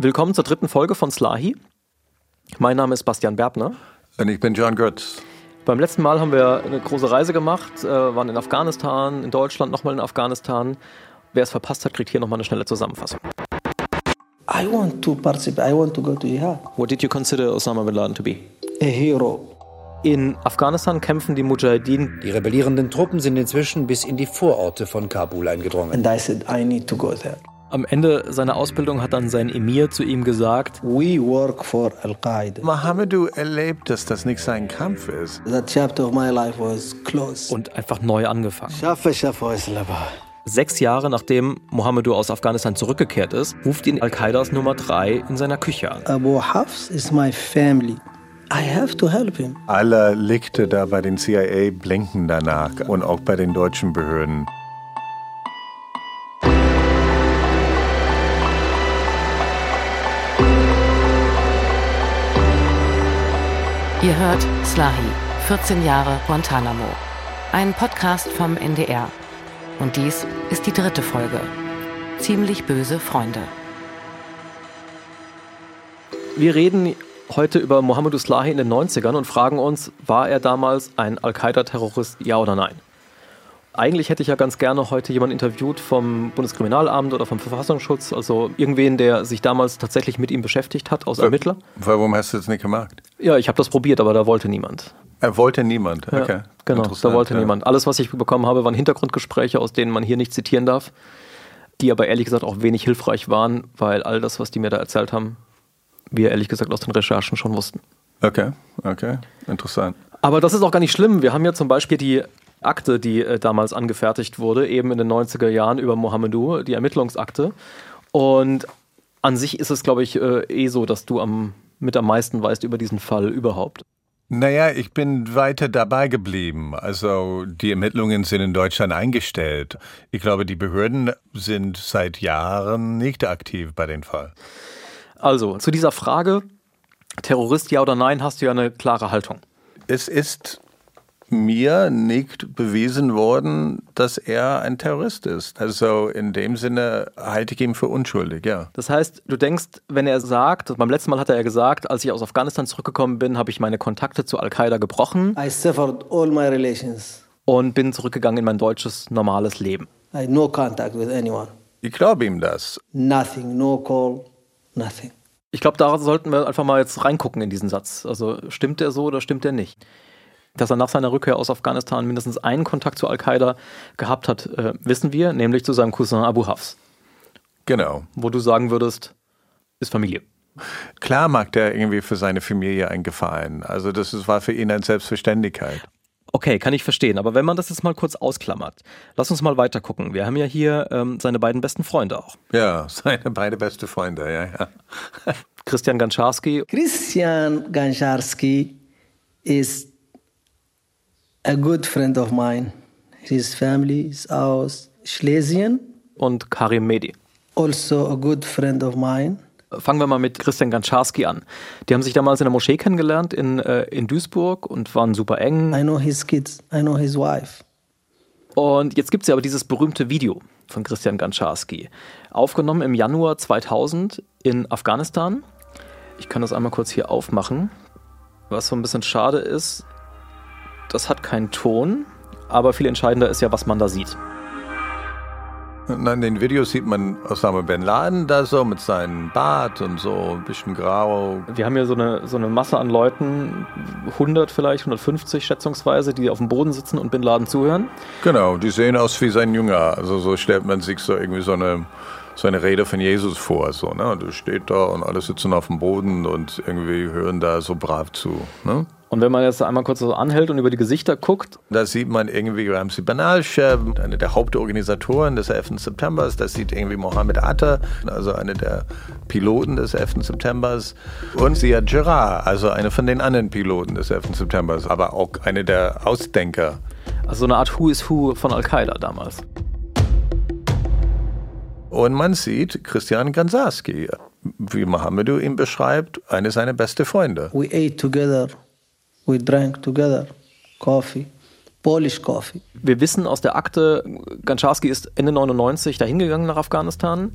Willkommen zur dritten Folge von Slahi. Mein Name ist Bastian Berbner. Und ich bin John Götz. Beim letzten Mal haben wir eine große Reise gemacht, äh, waren in Afghanistan, in Deutschland, nochmal in Afghanistan. Wer es verpasst hat, kriegt hier nochmal eine schnelle Zusammenfassung. I want to participate. I want to go to jihad. What did you consider Osama bin Laden to be? A hero. In Afghanistan kämpfen die Mujahideen. Die rebellierenden Truppen sind inzwischen bis in die Vororte von Kabul eingedrungen. And I said, I need to go there. Am Ende seiner Ausbildung hat dann sein Emir zu ihm gesagt, We work for Al Qaeda. Mohammedu erlebt, dass das nicht sein Kampf ist. That chapter of my life was closed. und einfach neu angefangen. Shafa islaba. Sechs Jahre nachdem Mohammedu aus Afghanistan zurückgekehrt ist, ruft ihn Al-Qaidas Nummer 3 in seiner Küche an. Abu Hafs is my family. I have to help him. Alle Lichte da bei den CIA blinken danach und auch bei den deutschen Behörden. Ihr hört Slahi, 14 Jahre Guantanamo. Ein Podcast vom NDR. Und dies ist die dritte Folge. Ziemlich böse Freunde. Wir reden heute über Mohammedu Slahi in den 90ern und fragen uns, war er damals ein Al-Qaida-Terrorist, ja oder nein? Eigentlich hätte ich ja ganz gerne heute jemanden interviewt vom Bundeskriminalamt oder vom Verfassungsschutz, also irgendwen, der sich damals tatsächlich mit ihm beschäftigt hat, aus Ermittler. Warum hast du das nicht gemacht? Ja, ich habe das probiert, aber da wollte niemand. Er wollte niemand. Ja, Okay. genau, da wollte ja. niemand. Alles, was ich bekommen habe, waren Hintergrundgespräche, aus denen man hier nicht zitieren darf, die aber ehrlich gesagt auch wenig hilfreich waren, weil all das, was die mir da erzählt haben, wir ehrlich gesagt aus den Recherchen schon wussten. Okay, okay. Interessant. Aber das ist auch gar nicht schlimm. Wir haben ja zum Beispiel die Akte, die äh, damals angefertigt wurde, eben in den 90er Jahren über Mohammedu, die Ermittlungsakte. Und an sich ist es, glaube ich, äh, eh so, dass du am, mit am meisten weißt über diesen Fall überhaupt. Naja, ich bin weiter dabei geblieben. Also die Ermittlungen sind in Deutschland eingestellt. Ich glaube, die Behörden sind seit Jahren nicht aktiv bei dem Fall. Also, zu dieser Frage, Terrorist ja oder nein, hast du ja eine klare Haltung. Es ist mir nicht bewiesen worden, dass er ein Terrorist ist. Also in dem Sinne halte ich ihn für unschuldig, ja. Das heißt, du denkst, wenn er sagt, beim letzten Mal hat er ja gesagt, als ich aus Afghanistan zurückgekommen bin, habe ich meine Kontakte zu Al-Qaida gebrochen I severed all my relations. und bin zurückgegangen in mein deutsches, normales Leben. I had no contact with anyone. Ich glaube ihm das. Nothing. No call. Nothing. Ich glaube, da sollten wir einfach mal jetzt reingucken in diesen Satz. Also stimmt der so oder stimmt der nicht? Dass er nach seiner Rückkehr aus Afghanistan mindestens einen Kontakt zu Al-Qaida gehabt hat, äh, wissen wir, nämlich zu seinem Cousin Abu Hafs, Genau. wo du sagen würdest, ist Familie. Klar macht er irgendwie für seine Familie einen Gefallen. Also das ist, war für ihn eine Selbstverständlichkeit. Okay, kann ich verstehen. Aber wenn man das jetzt mal kurz ausklammert, lass uns mal weiter gucken. Wir haben ja hier ähm, seine beiden besten Freunde auch. Ja, seine beide beste Freunde, ja, ja. Christian Ganczarski Christian Gancharski is a good friend of mine. His family is aus Schlesien. und Karim Medi. Also a good friend of mine. Fangen wir mal mit Christian Ganczarski an. Die haben sich damals in der Moschee kennengelernt in, äh, in Duisburg und waren super eng. I know his kids. I know his wife. Und jetzt gibt es ja aber dieses berühmte Video von Christian Ganczarski, aufgenommen im Januar 2000 in Afghanistan. Ich kann das einmal kurz hier aufmachen. Was so ein bisschen schade ist, das hat keinen Ton, aber viel entscheidender ist ja, was man da sieht. In den Videos sieht man Osama Bin Laden da so mit seinem Bart und so ein bisschen grau. Wir haben hier so eine, so eine Masse an Leuten, 100 vielleicht, 150 schätzungsweise, die auf dem Boden sitzen und Bin Laden zuhören. Genau, die sehen aus wie sein Jünger. Also so stellt man sich so irgendwie so eine, so eine Rede von Jesus vor. So, ne? Er steht da und alle sitzen auf dem Boden und irgendwie hören da so brav zu. Ne? Und wenn man jetzt einmal kurz so anhält und über die Gesichter guckt, Da sieht man irgendwie Ramsi Banalsheh, einer der Hauptorganisatoren des 11. September. Das sieht irgendwie Mohammed Atta, also einer der Piloten des 11. Septembers. Und Ziad Jarrah, also einer von den anderen Piloten des 11. Septembers, aber auch einer der Ausdenker. also so eine Art Who is Who von Al-Qaida damals. Und man sieht Christian Ganzarski, wie Mohammedu ihn beschreibt, einer seiner besten Freunde. We ate together. We drank together. Coffee. Polish coffee. Wir wissen aus der Akte, Gancharski ist Ende 99 dahingegangen nach Afghanistan,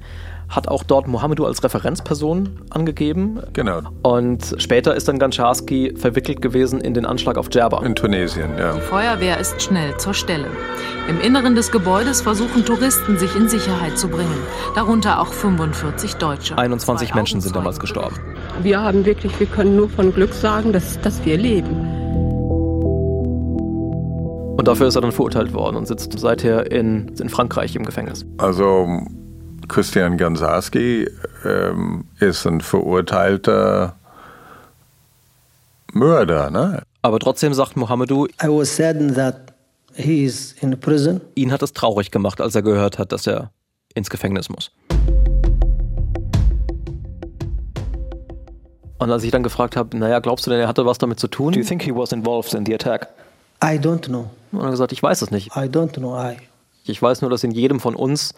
hat auch dort Mohamedou als Referenzperson angegeben. Genau. Und später ist dann Gancharski verwickelt gewesen in den Anschlag auf Djerba. In Tunesien, ja. Die Feuerwehr ist schnell zur Stelle. Im Inneren des Gebäudes versuchen Touristen, sich in Sicherheit zu bringen. Darunter auch 45 Deutsche. 21 Zwei Menschen sind damals gestorben. Wir haben wirklich, wir können nur von Glück sagen, dass, dass wir leben. Und dafür ist er dann verurteilt worden und sitzt seither in, in Frankreich im Gefängnis. Also Christian Gansarski ähm, ist ein verurteilter Mörder, ne? Aber trotzdem sagt Mohamedou, I was saddened that he is in prison. ihn hat es traurig gemacht, als er gehört hat, dass er ins Gefängnis muss. Und als ich dann gefragt habe, naja, glaubst du denn, er hatte was damit zu tun? Do you think he was involved in the attack? I don't know. Und er hat gesagt, ich weiß es nicht. I don't know. I. Ich weiß nur, dass in jedem von uns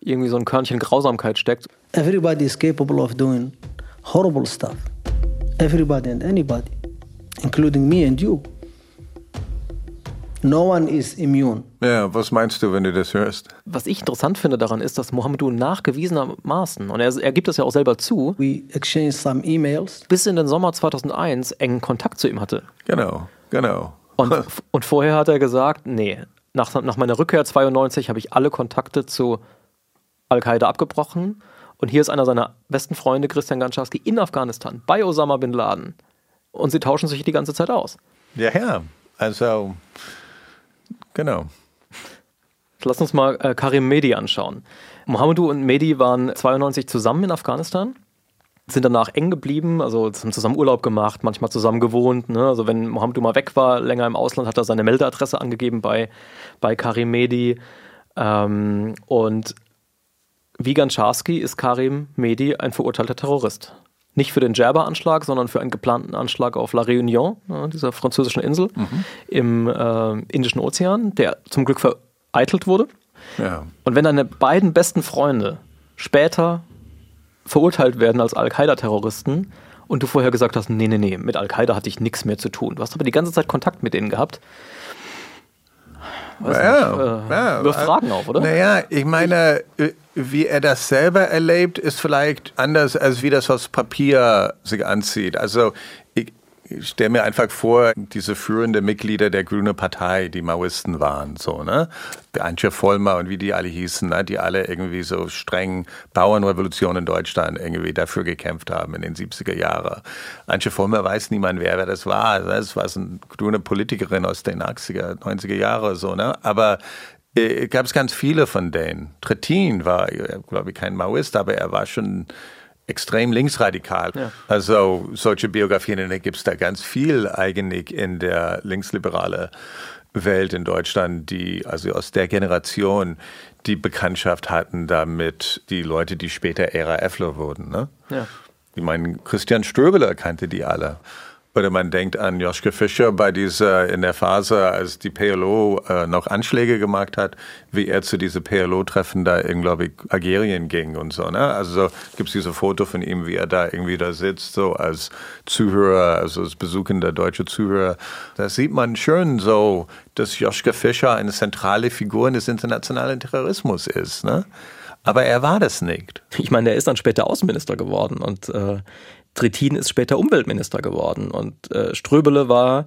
irgendwie so ein Körnchen Grausamkeit steckt. Everybody is capable of doing horrible stuff. Everybody and anybody, including me and you. No one is immune. Ja, was meinst du, wenn du das hörst? Was ich interessant finde daran ist, dass Mohamedou nachgewiesenermaßen, und er, er gibt das ja auch selber zu, We exchanged some emails. bis in den Sommer 2001 engen Kontakt zu ihm hatte. Genau, genau. Und, und vorher hat er gesagt, nee, nach, nach meiner Rückkehr 92 habe ich alle Kontakte zu Al-Qaida abgebrochen. Und hier ist einer seiner besten Freunde, Christian Gancharski, in Afghanistan, bei Osama Bin Laden. Und sie tauschen sich die ganze Zeit aus. Ja, ja. Also, genau. Lass uns mal äh, Karim Mehdi anschauen. Mohamedou und Mehdi waren 92 zusammen in Afghanistan, sind danach eng geblieben, also haben zusammen Urlaub gemacht, manchmal zusammen gewohnt. Ne? Also wenn Mohamedou mal weg war, länger im Ausland, hat er seine Meldeadresse angegeben bei, bei Karim Mehdi. Ähm, und wie Gancharski ist Karim Mehdi ein verurteilter Terrorist. Nicht für den Djerba-Anschlag, sondern für einen geplanten Anschlag auf La Réunion, ne, dieser französischen Insel im äh, Indischen Ozean, der zum Glück vereitelt wurde. Ja. Und wenn deine beiden besten Freunde später verurteilt werden als Al-Qaida-Terroristen und du vorher gesagt hast, nee, nee, nee, mit Al-Qaida hatte ich nichts mehr zu tun. Du hast aber die ganze Zeit Kontakt mit denen gehabt. Weiß ja, nicht, äh, ja. wirft Fragen auf, oder? Naja, ich meine, äh, wie er das selber erlebt, ist vielleicht anders, als wie das aus Papier sich anzieht. Also ich, stelle mir einfach vor, diese führenden Mitglieder der Grünen Partei, die Maoisten waren, so, ne? Antje Vollmer und wie die alle hießen, ne? die alle irgendwie so streng Bauernrevolution in Deutschland irgendwie dafür gekämpft haben in den 70er Jahren. Antje Vollmer weiß niemand, wer, wer das war. Das war so eine grüne Politikerin aus den 80er, 90er Jahren, so, ne? Aber äh, gab es ganz viele von denen. Trittin war, glaube ich, kein Maoist, aber er war schon extrem linksradikal. Ja. Also solche Biografien gibt es da ganz viel eigentlich in der linksliberale Welt in Deutschland, die also aus der Generation die Bekanntschaft hatten damit die Leute, die später RAFler wurden. Ne? Ja. Ich meine, Christian Ströbele kannte die alle. Oder man denkt an Joschke Fischer bei dieser, in der Phase, als die PLO äh, noch Anschläge gemacht hat, wie er zu diese PLO-Treffen da in, glaube ich, Algerien ging und so. Ne? Also gibt es diese Foto von ihm, wie er da irgendwie da sitzt, so als Zuhörer, also als besuchender deutscher Zuhörer. Da sieht man schön so, dass Joschke Fischer eine zentrale Figur des internationalen Terrorismus ist. Ne? Aber er war das nicht. Ich meine, er ist dann später Außenminister geworden und äh, Trittin ist später Umweltminister geworden und äh, Ströbele war,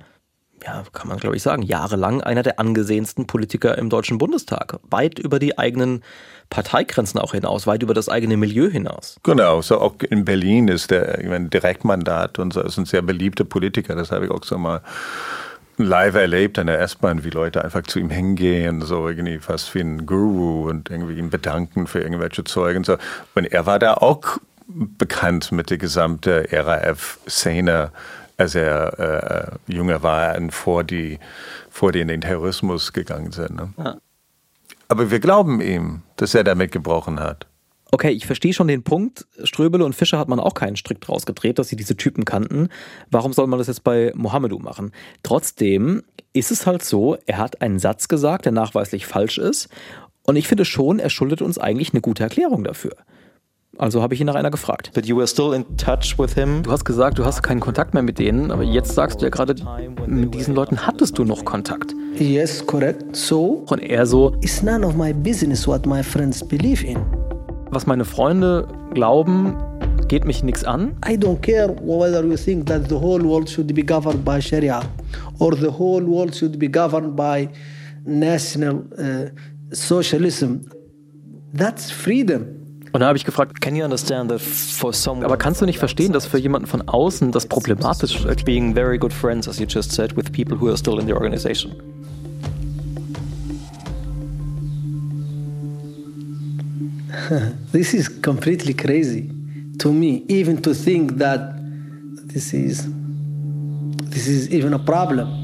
ja, kann man glaube ich sagen, jahrelang einer der angesehensten Politiker im Deutschen Bundestag. Weit über die eigenen Parteigrenzen auch hinaus, weit über das eigene Milieu hinaus. Genau, so auch in Berlin ist der ich meine, Direktmandat und so ist ein sehr beliebter Politiker. Das habe ich auch so mal live erlebt an der S-Bahn, wie Leute einfach zu ihm hingehen, so irgendwie fast wie ein Guru und irgendwie ihn bedanken für irgendwelche Zeugen. So. Und er war da auch bekannt mit der gesamten RAF-Szene, als er äh, jünger war und vor die, vor die in den Terrorismus gegangen sind. Ne? Ja. Aber wir glauben ihm, dass er damit gebrochen hat. Okay, ich verstehe schon den Punkt. Ströbele und Fischer hat man auch keinen Strick draus gedreht, dass sie diese Typen kannten. Warum soll man das jetzt bei Mohamedou machen? Trotzdem ist es halt so, er hat einen Satz gesagt, der nachweislich falsch ist. Und ich finde schon, er schuldet uns eigentlich eine gute Erklärung dafür. Also habe ich ihn nach einer gefragt. But you were still in touch with him? Du hast gesagt, du hast keinen Kontakt mehr mit denen, aber jetzt sagst du ja gerade, mit diesen Leuten hattest du noch Kontakt. Yes, correct. So, Und er so, it's none of my business what my friends believe in. was meine Freunde glauben, geht mich nichts an. I don't care whether you think that the whole world should be governed by Sharia or the whole world should be governed by national uh, socialism. That's freedom. Und da habe ich gefragt, Can you understand that for someone aber kannst du nicht verstehen, dass für jemanden von außen das problematisch ist? being very good friends, as you just said, with people who are still in the organization? This is completely crazy to me, even to think that this is this is even a problem.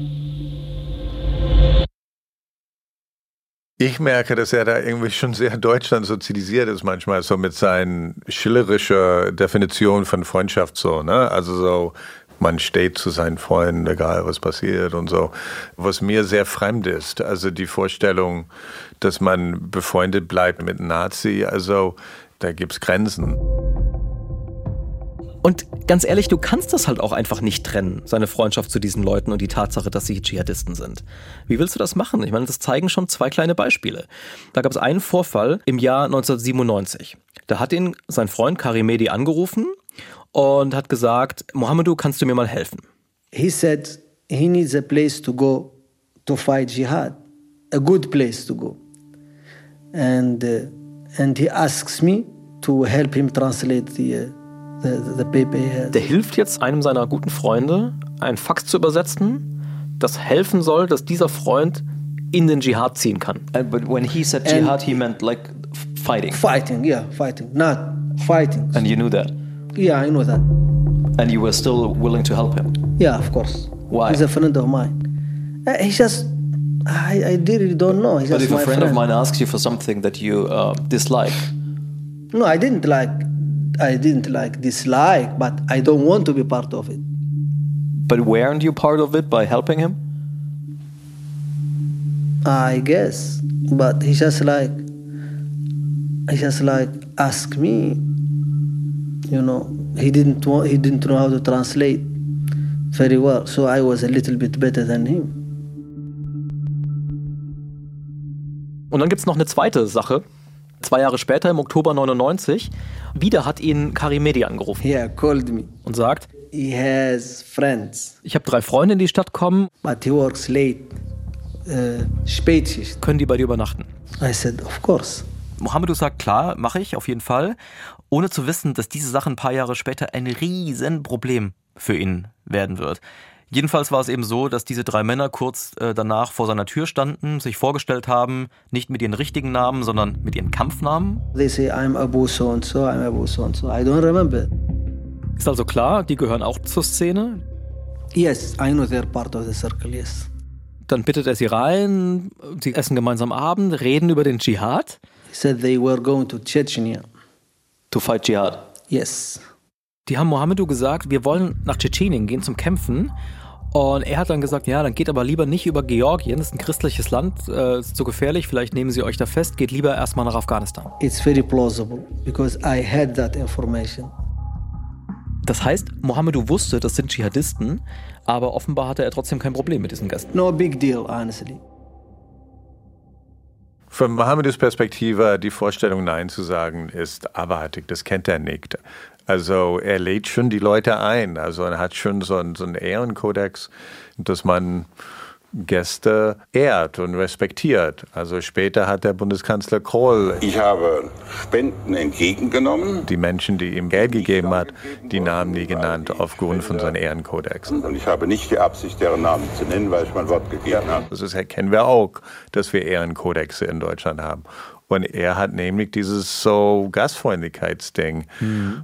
Ich merke, dass er da irgendwie schon sehr Deutschland sozialisiert ist manchmal, so mit seinen schillerischer Definition von Freundschaft so, ne? Also so, man steht zu seinen Freunden, egal was passiert und so. Was mir sehr fremd ist, also die Vorstellung, dass man befreundet bleibt mit Nazi, also da gibt's Grenzen. Und ganz ehrlich, du kannst das halt auch einfach nicht trennen, seine Freundschaft zu diesen Leuten und die Tatsache, dass sie Dschihadisten sind. Wie willst du das machen? Ich meine, das zeigen schon zwei kleine Beispiele. Da gab es einen Vorfall im Jahr 1997. Da hat ihn sein Freund Karimedi angerufen und hat gesagt, Mohamedou, kannst du mir mal helfen? He said he needs a place to go to fight jihad, a good place to go, and uh, and he asks me to help him translate the uh, Der hilft jetzt einem seiner guten Freunde, einen Fax zu übersetzen, das helfen soll, dass dieser Freund in den Dschihad ziehen kann. And, but when he said And- jihad, he meant like fighting. Fighting, yeah, fighting, not fighting. And you knew that. Yeah, I know that. And you were still willing to help him. Yeah, of course. Why? He's a friend of mine. Uh, he just, I, I really don't know. He's But just if a my friend, of mine asks you for something that you uh, dislike, No, I didn't like, I didn't like dislike, but I don't want to be part of it. but weren't you part of it by helping him? I guess, but he just like, he just like ask me. You know, he didn't want, he didn't know how to translate very well, so I was a little bit better than him. Und dann gibt es noch eine zweite Sache. Zwei Jahre später, im Oktober 99, wieder hat ihn Karimedi angerufen He called me. und sagt, He has friends, ich habe drei Freunde in die Stadt kommen, but he works late, uh, Spätschicht. können die bei dir übernachten? I said, of course. Mohamedou sagt, klar, mache ich auf jeden Fall, ohne zu wissen, dass diese Sache ein paar Jahre später ein Riesenproblem für ihn werden wird. Jedenfalls war es eben so, dass diese drei Männer kurz äh, danach vor seiner Tür standen, sich vorgestellt haben, nicht mit ihren richtigen Namen, sondern mit ihren Kampfnamen. They say, I'm Abu so and so, I'm Abu so and so. I don't remember. Ist also klar, die gehören auch zur Szene. Yes, I know they're part of the circle, yes. Dann bittet er sie rein, sie essen gemeinsam Abend, reden über den Dschihad. He said they were going to Chechnya. To fight jihad. Yes. Die haben Mohamedou gesagt, wir wollen nach Tschetschenien gehen zum Kämpfen. Und er hat dann gesagt, ja, dann geht aber lieber nicht über Georgien, das ist ein christliches Land, äh, ist zu gefährlich, vielleicht nehmen sie euch da fest, geht lieber erstmal nach Afghanistan. It's very plausible because I had that information. Das heißt, Mohamedou wusste, das sind Dschihadisten, aber offenbar hatte er trotzdem kein Problem mit diesen Gästen. No big deal, honestly. Von Mohammeds Perspektive, die Vorstellung Nein zu sagen, ist abartig, das kennt er nicht. Also er lädt schon die Leute ein, also er hat schon so einen, so einen Ehrenkodex, dass man Gäste ehrt und respektiert. Also später hat der Bundeskanzler Kohl Ich habe Spenden entgegengenommen die Menschen, die ihm Geld gegeben hat, die Namen nie genannt aufgrund von seinem Ehrenkodex. und ich habe nicht die Absicht, deren Namen zu nennen, weil ich mein Wort gegeben habe. Das ist, kennen wir auch, dass wir Ehrenkodexe in Deutschland haben. Und er hat nämlich dieses so Gastfreundlichkeitsding.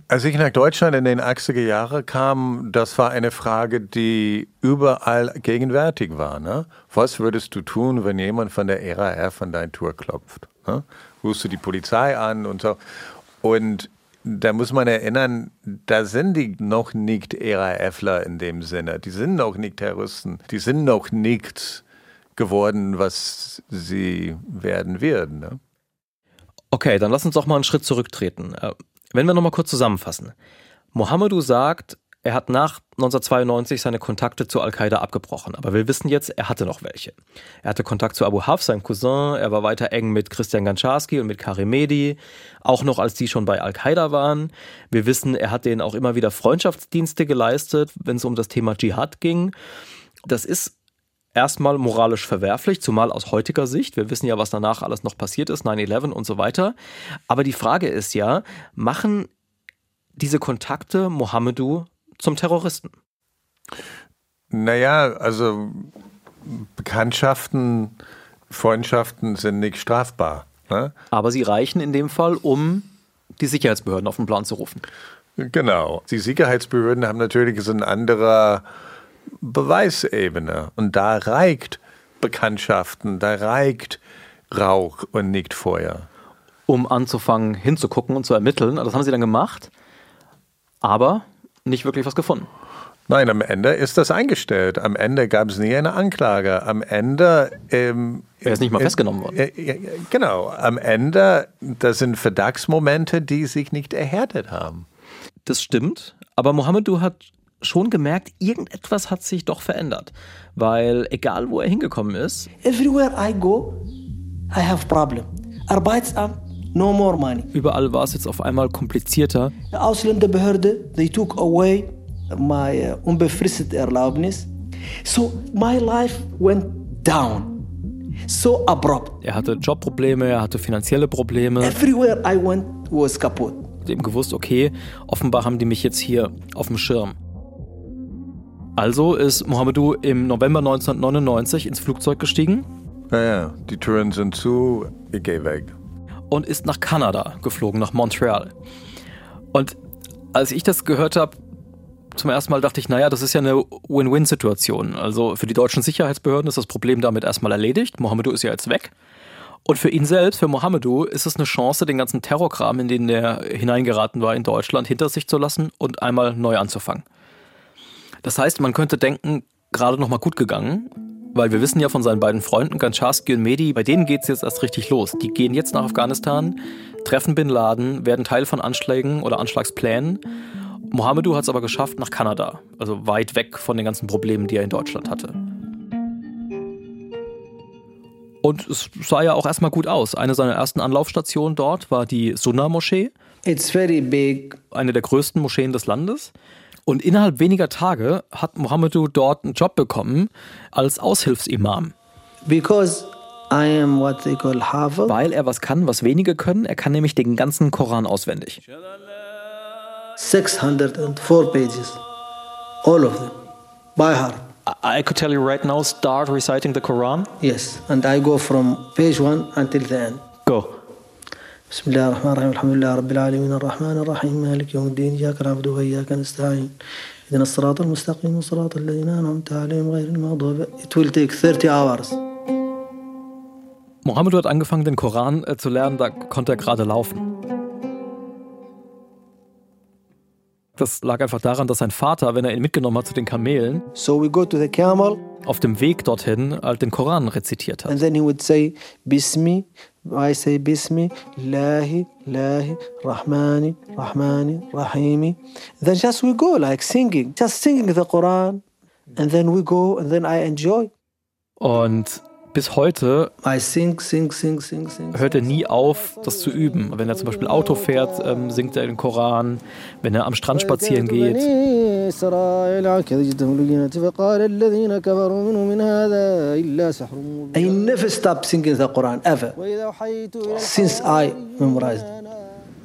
Als ich nach Deutschland in den 80er Jahren kam, das war eine Frage, die überall gegenwärtig war. Ne? Was würdest du tun, wenn jemand von der RAF an deine Tour klopft? Ne? Rufst du die Polizei an und so. Und da muss man erinnern, da sind die noch nicht RAFler in dem Sinne. Die sind noch nicht Terroristen. Die sind noch nicht geworden, was sie werden werden. Ne? Okay, dann lass uns doch mal einen Schritt zurücktreten. Äh, Wenn wir nochmal kurz zusammenfassen. Mohamedou sagt, er hat nach 1992 seine Kontakte zu Al-Qaida abgebrochen. Aber wir wissen jetzt, er hatte noch welche. Er hatte Kontakt zu Abu Haf, seinem Cousin. Er war weiter eng mit Christian Gancharski und mit Karim Mehdi. Auch noch, als die schon bei Al-Qaida waren. Wir wissen, er hat denen auch immer wieder Freundschaftsdienste geleistet, wenn es um das Thema Dschihad ging. Das ist erstmal moralisch verwerflich, zumal aus heutiger Sicht. Wir wissen ja, was danach alles noch passiert ist, 9-11 und so weiter. Aber die Frage ist ja, machen diese Kontakte Mohamedou zum Terroristen? Naja, also Bekanntschaften, Freundschaften sind nicht strafbar. Ne? Aber sie reichen in dem Fall, um die Sicherheitsbehörden auf den Plan zu rufen. Genau. Die Sicherheitsbehörden haben natürlich so eine andere Beweisebene. Und da reicht Bekanntschaften, da reicht Rauch und nicht Feuer. Um anzufangen, hinzugucken und zu ermitteln. Das haben sie dann gemacht. Aber nicht wirklich was gefunden. Nein, am Ende ist das eingestellt. Am Ende gab es nie eine Anklage. Am Ende. Ähm, er ist nicht mal äh, festgenommen worden. Äh, genau. Am Ende, das sind Verdachtsmomente, die sich nicht erhärtet haben. Das stimmt. Aber Mohamedou hat schon gemerkt, irgendetwas hat sich doch verändert. Weil egal, wo er hingekommen ist. Everywhere I go, I have problem. Arbeitsamt, no more money. Überall war es jetzt auf einmal komplizierter. Die Ausländerbehörde, they took away my uh, unbefristete Erlaubnis. So my life went down. So abrupt. Er hatte Jobprobleme, er hatte finanzielle Probleme. Everywhere I went was kaputt. Dem gewusst, okay, offenbar haben die mich jetzt hier auf dem Schirm. Also ist Mohamedou im November 1999 ins Flugzeug gestiegen. Naja, die Türen sind zu, ich gehe weg. Und ist nach Kanada geflogen, nach Montreal. Und als ich das gehört habe, zum ersten Mal dachte ich, naja, das ist ja eine Win-Win-Situation. Also für die deutschen Sicherheitsbehörden ist das Problem damit erstmal erledigt. Mohamedou ist ja jetzt weg. Und für ihn selbst, für Mohamedou, ist es eine Chance, den ganzen Terrorkram, in den er hineingeraten war in Deutschland, hinter sich zu lassen und einmal neu anzufangen. Das heißt, man könnte denken, gerade noch mal gut gegangen, weil wir wissen ja von seinen beiden Freunden, Gancharski und Mehdi, bei denen geht es jetzt erst richtig los. Die gehen jetzt nach Afghanistan, treffen Bin Laden, werden Teil von Anschlägen oder Anschlagsplänen. Mohamedou hat es aber geschafft nach Kanada, also weit weg von den ganzen Problemen, die er in Deutschland hatte. Und es sah ja auch erstmal gut aus. Eine seiner ersten Anlaufstationen dort war die Sunnah-Moschee. It's very big. Eine der größten Moscheen des Landes. Und innerhalb weniger Tage hat Mohamedou dort einen Job bekommen als Aushilfsimam. Because I am what they call Hafiz. Weil er was kann, was wenige können. Er kann nämlich den ganzen Koran auswendig. 604 pages. All of them. By heart. I could tell you right now, start reciting the Quran. Yes, and I go from page one until the end. Go. بسم الله الرحمن الرحيم. الحمد لله رب العالمين. الرحمن الرحيم. مالك يوم الدين. إياك نعبد وإياك نستعين. إذن الصراط المستقيم صراط الذين أنعمت عليهم غير المغضوب It will take 30 hours. Mohammed hat angefangen, den Koran äh, zu lernen, da konnte er gerade laufen. Das lag einfach daran, dass sein Vater, wenn er ihn mitgenommen hat zu den Kamelen, so we go to the camel, auf dem Weg dorthin halt den Koran rezitiert hat. And then he would say, Bismi, I say Bismi, Lahi, Lahi, Rahmani, Rahmani, Rahimi. Then just we go like singing, just singing the Quran. And then we go and then I enjoy. Und bis heute sing, sing, sing, hört er nie auf, das zu üben. Wenn er zum Beispiel Auto fährt, ähm, singt er den Koran. Wenn er am Strand spazieren geht. I never stop singing the Quran ever since I memorized.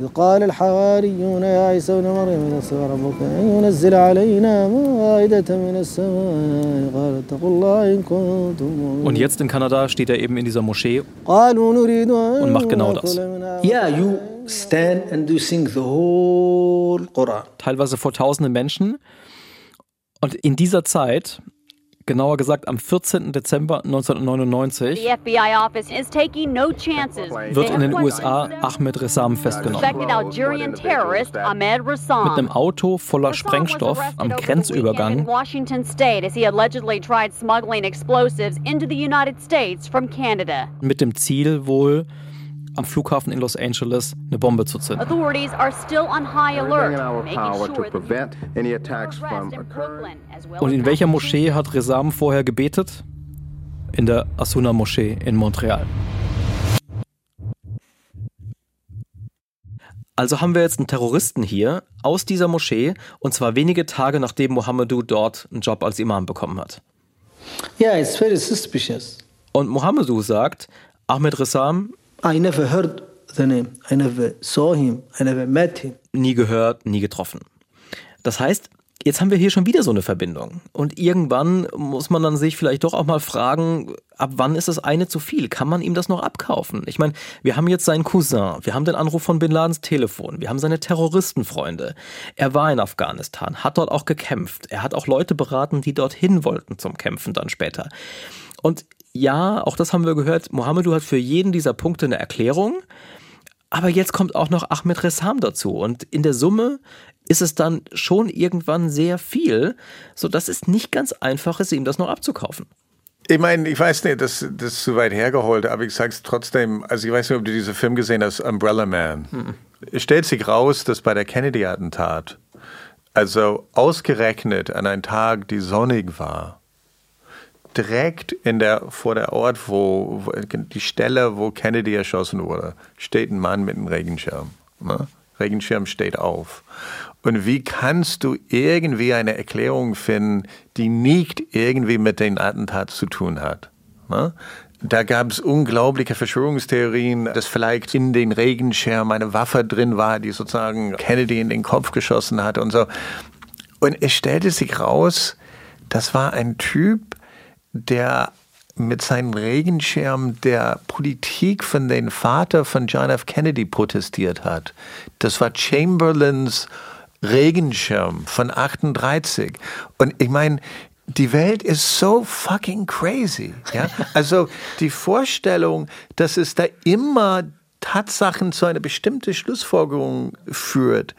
إذ قال الحواريون يا عيسى ابن مريم يستطيع ربك أن ينزل علينا مائدة من السماء قال اتقوا الله إن كنتم مؤمنين Und jetzt in Kanada steht er eben in dieser Moschee und macht genau das. Yeah, you stand and you sing the whole Quran. Teilweise vor tausenden Menschen. Und in dieser Zeit genauer gesagt am 14. Dezember 1999, wird in den USA Ahmed Ressam festgenommen. Mit einem Auto voller Sprengstoff am Grenzübergang mit dem Ziel wohl am Flughafen in Los Angeles eine Bombe zu zünden. Und in welcher Moschee hat Resam vorher gebetet? In der Asuna Moschee in Montreal. Also haben wir jetzt einen Terroristen hier aus dieser Moschee und zwar wenige Tage nachdem Mohamedou dort einen Job als Imam bekommen hat. Yeah, it's very suspicious. Und Mohamedou sagt, Ahmed Ressam I never heard the name. I never saw him. I never met him. nie gehört, nie getroffen. Das heißt, jetzt haben wir hier schon wieder so eine Verbindung. Und irgendwann muss man dann sich vielleicht doch auch mal fragen, ab wann ist das eine zu viel? Kann man ihm das noch abkaufen? Ich meine, wir haben jetzt seinen Cousin, wir haben den Anruf von Bin Ladens Telefon, wir haben seine Terroristenfreunde. Er war in Afghanistan, hat dort auch gekämpft. Er hat auch Leute beraten, die dorthin wollten zum Kämpfen dann später. Und ja, auch das haben wir gehört, Mohamedou hat für jeden dieser Punkte eine Erklärung. Aber jetzt kommt auch noch Ahmed Ressam dazu. Und in der Summe ist es dann schon irgendwann sehr viel, sodass es nicht ganz einfach ist, ihm das noch abzukaufen. Ich meine, ich weiß nicht, das, das ist zu weit hergeholt, aber ich sag's trotzdem, also ich weiß nicht, ob du diesen Film gesehen hast, Umbrella Man. Es stellt sich raus, dass bei der Kennedy-Attentat, also ausgerechnet an einem Tag, die sonnig war, direkt in der, vor der Ort, wo, wo die Stelle, wo Kennedy erschossen wurde, steht ein Mann mit einem Regenschirm. Ne? Regenschirm steht auf. Und wie kannst du irgendwie eine Erklärung finden, die nicht irgendwie mit dem Attentat zu tun hat? Ne? Da gab es unglaubliche Verschwörungstheorien, dass vielleicht in den Regenschirm eine Waffe drin war, die sozusagen Kennedy in den Kopf geschossen hat und so. Und es stellte sich raus, das war ein Typ, der mit seinem Regenschirm der Politik von dem Vater von John F. Kennedy protestiert hat. Das war Chamberlains Regenschirm von 38. Und ich meine, die Welt ist so fucking crazy. Ja? Also die Vorstellung, dass es da immer Tatsachen zu einer bestimmten Schlussfolgerung führt,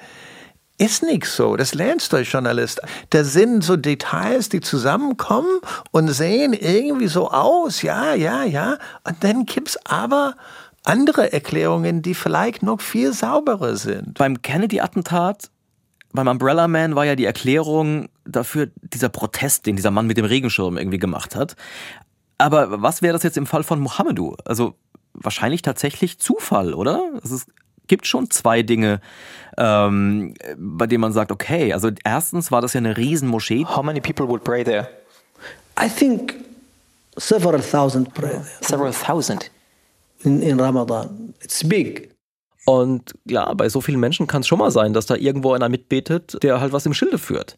ist nicht so. Das lernst du als Journalist. Da sind so Details, die zusammenkommen und sehen irgendwie so aus. Ja, ja, ja. Und dann gibt's aber andere Erklärungen, die vielleicht noch viel sauberer sind. Beim Kennedy-Attentat, beim Umbrella Man war ja die Erklärung dafür dieser Protest, den dieser Mann mit dem Regenschirm irgendwie gemacht hat. Aber was wäre das jetzt im Fall von Mohamedou? Also wahrscheinlich tatsächlich Zufall, oder? Es gibt schon zwei Dinge, ähm, bei denen man sagt, okay, also erstens war das ja eine Riesenmoschee. How many people would pray there? I think several thousand pray there Several thousand. in, in Ramadan. It's big. Und ja, bei so vielen Menschen kann es schon mal sein, dass da irgendwo einer mitbetet, der halt was im Schilde führt.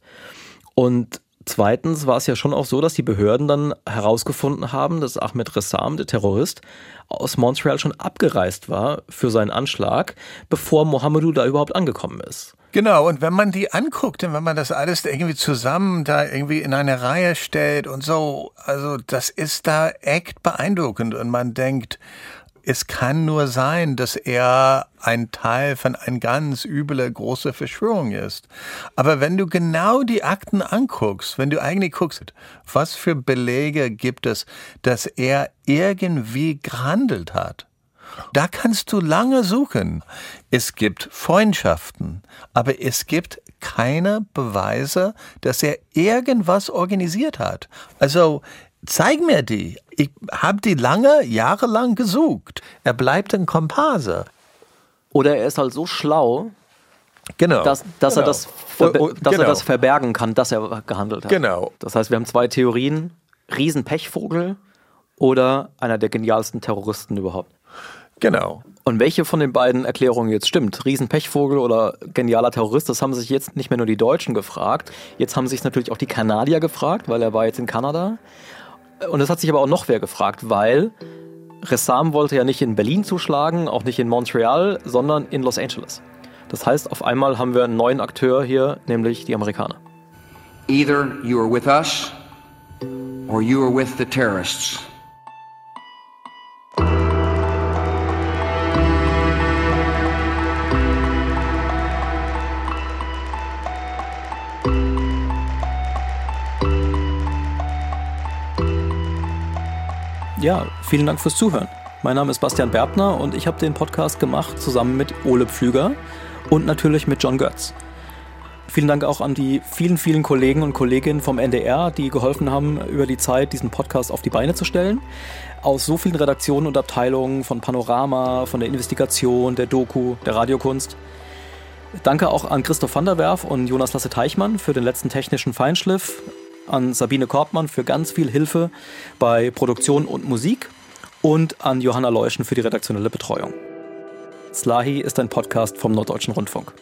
Und zweitens war es ja schon auch so, dass die Behörden dann herausgefunden haben, dass Ahmed Ressam, der Terrorist, aus Montreal schon abgereist war für seinen Anschlag, bevor Mohamedou da überhaupt angekommen ist. Genau, und wenn man die anguckt und wenn man das alles irgendwie zusammen da irgendwie in eine Reihe stellt und so, also das ist da echt beeindruckend und man denkt, es kann nur sein, dass er ein Teil von einer ganz üble große Verschwörung ist. Aber wenn du genau die Akten anguckst, wenn du eigentlich guckst, was für Belege gibt es, dass er irgendwie gehandelt hat, da kannst du lange suchen. Es gibt Freundschaften, aber es gibt keine Beweise, dass er irgendwas organisiert hat. Also zeig mir die. Ich habe die lange, jahrelang gesucht. Er bleibt ein Komparse. Oder er ist halt so schlau, Genau. dass, dass, genau. er, das Oh, oh, dass genau. er das verbergen kann, dass er gehandelt hat. Genau. Das heißt, wir haben zwei Theorien: Riesenpechvogel oder einer der genialsten Terroristen überhaupt. Genau. Und welche von den beiden Erklärungen jetzt stimmt? Riesenpechvogel oder genialer Terrorist? Das haben sich jetzt nicht mehr nur die Deutschen gefragt. Jetzt haben sich natürlich auch die Kanadier gefragt, weil er war jetzt in Kanada. Und es hat sich aber auch noch wer gefragt, weil Ressam wollte ja nicht in Berlin zuschlagen, auch nicht in Montreal, sondern in Los Angeles. Das heißt, auf einmal haben wir einen neuen Akteur hier, nämlich die Amerikaner. Either you are with us or you are with the terrorists. Ja, vielen Dank fürs Zuhören. Mein Name ist Bastian Berbner und ich habe den Podcast gemacht zusammen mit Ole Pflüger und natürlich mit John Götz. Vielen Dank auch an die vielen, vielen Kollegen und Kolleginnen vom NDR, die geholfen haben, über die Zeit diesen Podcast auf die Beine zu stellen. Aus so vielen Redaktionen und Abteilungen von Panorama, von der Investigation, der Doku, der Radiokunst. Danke auch an Christoph van der Werf und Jonas Lasse Teichmann für den letzten technischen Feinschliff, an Sabine Korbmann für ganz viel Hilfe bei Produktion und Musik und an Johanna Leuschen für die redaktionelle Betreuung. Slahi ist ein Podcast vom Norddeutschen Rundfunk.